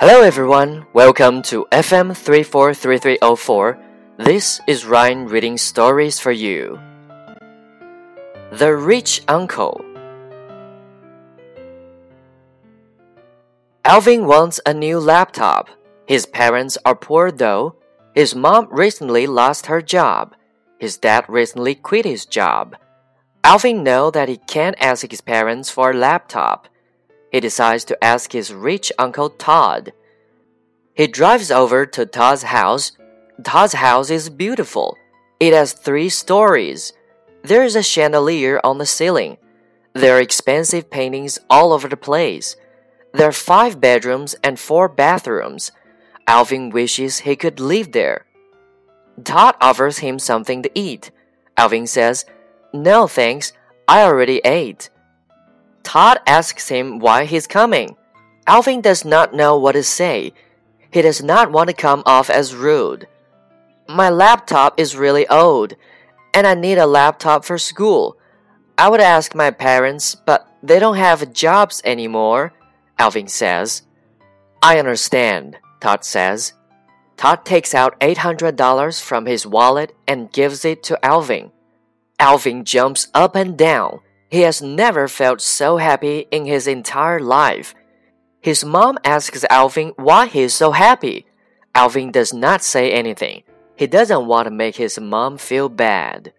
Hello everyone, welcome to FM 343304. This is Ryan reading stories for you. The Rich Uncle Alvin wants a new laptop. His parents are poor though. His mom recently lost her job. His dad recently quit his job. Alvin knows that he can't ask his parents for a laptop. He decides to ask his rich uncle Todd. He drives over to Todd's house. Todd's house is beautiful. It has three stories. There is a chandelier on the ceiling. There are expensive paintings all over the place. There are five bedrooms and four bathrooms. Alvin wishes he could live there. Todd offers him something to eat. Alvin says, No thanks, I already ate. Todd asks him why he's coming. Alvin does not know what to say. He does not want to come off as rude. My laptop is really old, and I need a laptop for school. I would ask my parents, but they don't have jobs anymore, Alvin says. I understand, Todd says. Todd takes out $800 from his wallet and gives it to Alvin. Alvin jumps up and down. He has never felt so happy in his entire life. His mom asks Alvin why he is so happy. Alvin does not say anything. He doesn't want to make his mom feel bad.